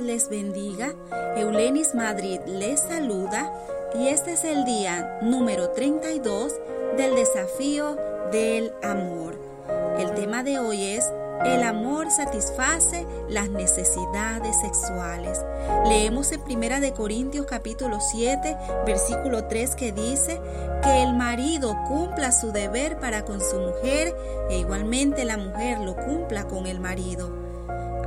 Les bendiga. Eulenis Madrid les saluda y este es el día número 32 del desafío del amor. El tema de hoy es el amor satisface las necesidades sexuales. Leemos en Primera de Corintios capítulo 7, versículo 3 que dice que el marido cumpla su deber para con su mujer e igualmente la mujer lo cumpla con el marido.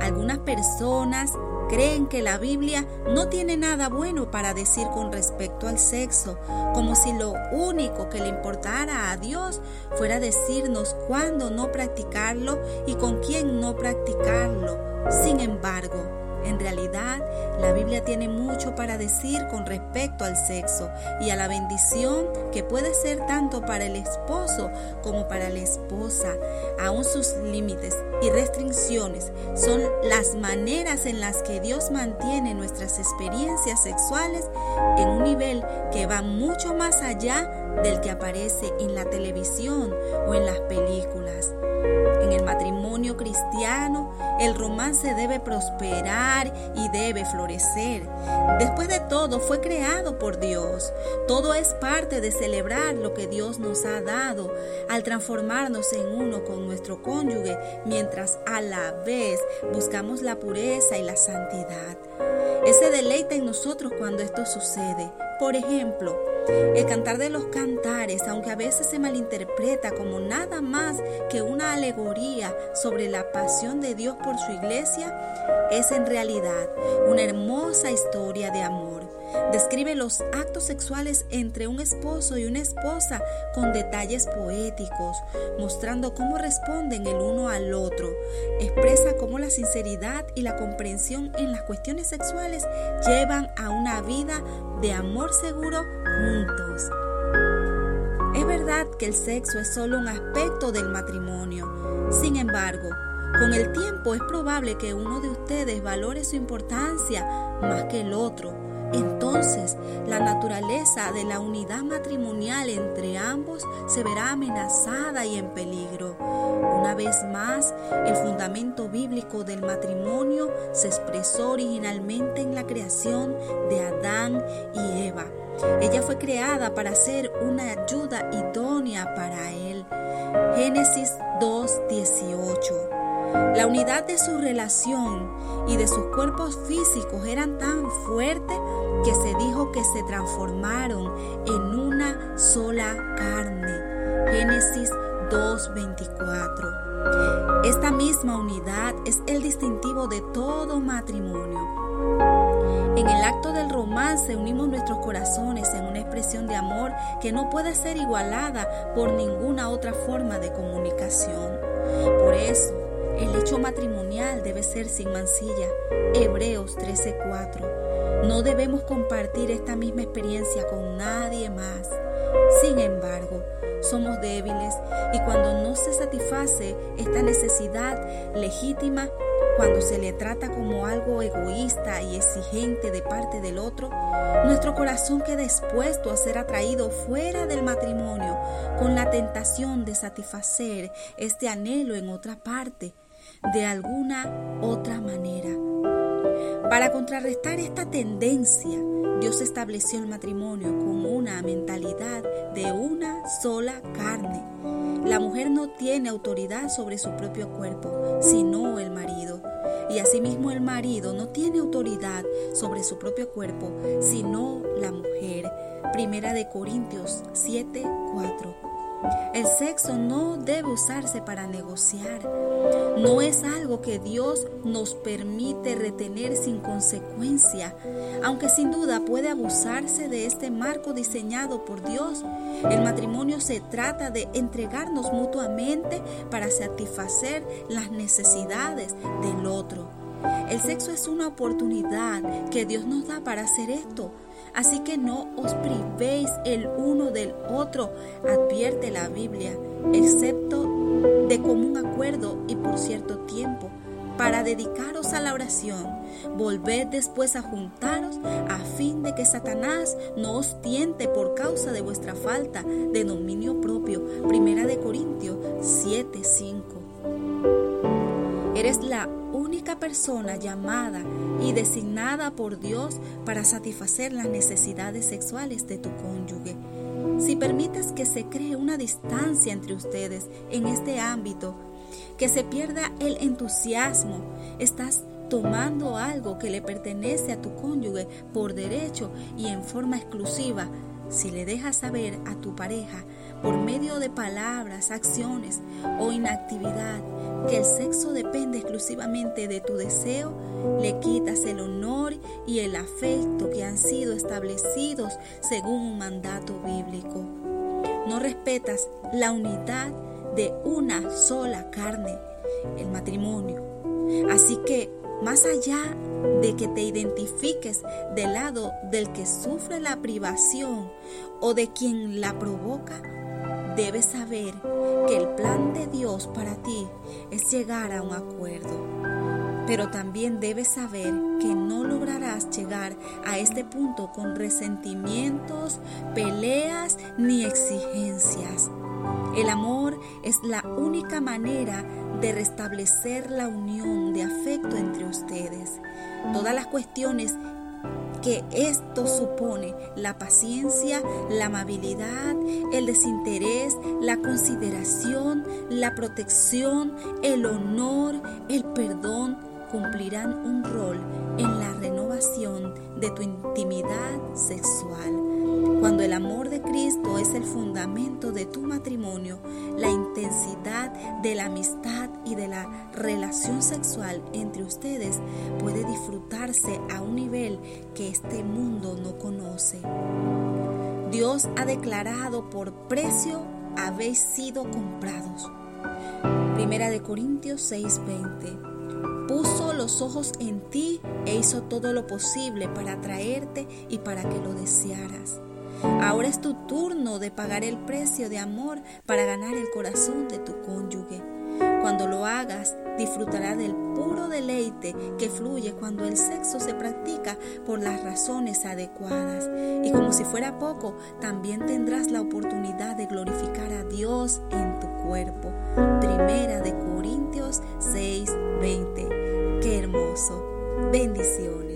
Algunas personas creen que la Biblia no tiene nada bueno para decir con respecto al sexo, como si lo único que le importara a Dios fuera decirnos cuándo no practicarlo y con quién no practicarlo. Sin embargo, en realidad, la Biblia tiene mucho para decir con respecto al sexo y a la bendición que puede ser tanto para el esposo como para la esposa. Aún sus límites y restricciones son las maneras en las que Dios mantiene nuestras experiencias sexuales en un nivel que va mucho más allá del que aparece en la televisión o en las películas. En el matrimonio cristiano, el romance debe prosperar y debe florecer. Después de todo, fue creado por Dios. Todo es parte de celebrar lo que Dios nos ha dado al transformarnos en uno con nuestro cónyuge, mientras a la vez buscamos la pureza y la santidad. Ese deleita en nosotros cuando esto sucede. Por ejemplo, el cantar de los cantares, aunque a veces se malinterpreta como nada más que una alegoría sobre la pasión de Dios por su iglesia, es en realidad una hermosa historia de amor Describe los actos sexuales entre un esposo y una esposa con detalles poéticos, mostrando cómo responden el uno al otro. Expresa cómo la sinceridad y la comprensión en las cuestiones sexuales llevan a una vida de amor seguro. Es verdad que el sexo es solo un aspecto del matrimonio. Sin embargo, con el tiempo es probable que uno de ustedes valore su importancia más que el otro entonces la naturaleza de la unidad matrimonial entre ambos se verá amenazada y en peligro. Una vez más, el fundamento bíblico del matrimonio se expresó originalmente en la creación de Adán y Eva. Ella fue creada para ser una ayuda idónea para él. Génesis 2.18 la unidad de su relación y de sus cuerpos físicos eran tan fuertes que se dijo que se transformaron en una sola carne. Génesis 2.24. Esta misma unidad es el distintivo de todo matrimonio. En el acto del romance unimos nuestros corazones en una expresión de amor que no puede ser igualada por ninguna otra forma de comunicación. Por eso, el hecho matrimonial debe ser sin mancilla. Hebreos 13:4. No debemos compartir esta misma experiencia con nadie más. Sin embargo, somos débiles y cuando no se satisface esta necesidad legítima, cuando se le trata como algo egoísta y exigente de parte del otro, nuestro corazón queda expuesto a ser atraído fuera del matrimonio con la tentación de satisfacer este anhelo en otra parte de alguna otra manera. Para contrarrestar esta tendencia, Dios estableció el matrimonio como una mentalidad de una sola carne. La mujer no tiene autoridad sobre su propio cuerpo, sino el marido. Y asimismo el marido no tiene autoridad sobre su propio cuerpo, sino la mujer. Primera de Corintios 7, 4. El sexo no debe usarse para negociar. No es algo que Dios nos permite retener sin consecuencia, aunque sin duda puede abusarse de este marco diseñado por Dios. El matrimonio se trata de entregarnos mutuamente para satisfacer las necesidades del otro. El sexo es una oportunidad que Dios nos da para hacer esto. Así que no os privéis el uno del otro, advierte la Biblia, excepto de común acuerdo y por cierto tiempo, para dedicaros a la oración. Volved después a juntaros a fin de que Satanás no os tiente por causa de vuestra falta de dominio propio. Primera de Corintios 7:5. Eres la única persona llamada y designada por Dios para satisfacer las necesidades sexuales de tu cónyuge. Si permites que se cree una distancia entre ustedes en este ámbito, que se pierda el entusiasmo, estás tomando algo que le pertenece a tu cónyuge por derecho y en forma exclusiva, si le dejas saber a tu pareja por medio de palabras, acciones o inactividad que el sexo depende exclusivamente de tu deseo, le quitas el honor y el afecto que han sido establecidos según un mandato bíblico. No respetas la unidad de una sola carne, el matrimonio. Así que más allá de que te identifiques del lado del que sufre la privación o de quien la provoca, debes saber que el plan de Dios para ti es llegar a un acuerdo. Pero también debes saber que no lograrás llegar a este punto con resentimientos, peleas ni exigencias. El amor es la única manera de restablecer la unión de afecto entre ustedes. Todas las cuestiones que esto supone, la paciencia, la amabilidad, el desinterés, la consideración, la protección, el honor, el perdón, cumplirán un rol en la renovación de tu intimidad sexual. Cuando el amor de Cristo es el fundamento de tu matrimonio, la intensidad de la amistad y de la relación sexual entre ustedes puede disfrutarse a un nivel que este mundo no conoce. Dios ha declarado por precio habéis sido comprados. Primera de Corintios 6:20. Puso los ojos en ti e hizo todo lo posible para atraerte y para que lo desearas. Ahora es tu turno de pagar el precio de amor para ganar el corazón de tu cónyuge. Cuando lo hagas, disfrutará del puro deleite que fluye cuando el sexo se practica por las razones adecuadas. Y como si fuera poco, también tendrás la oportunidad de glorificar a Dios en tu cuerpo. Primera de Corintios 6:20. Qué hermoso. Bendiciones.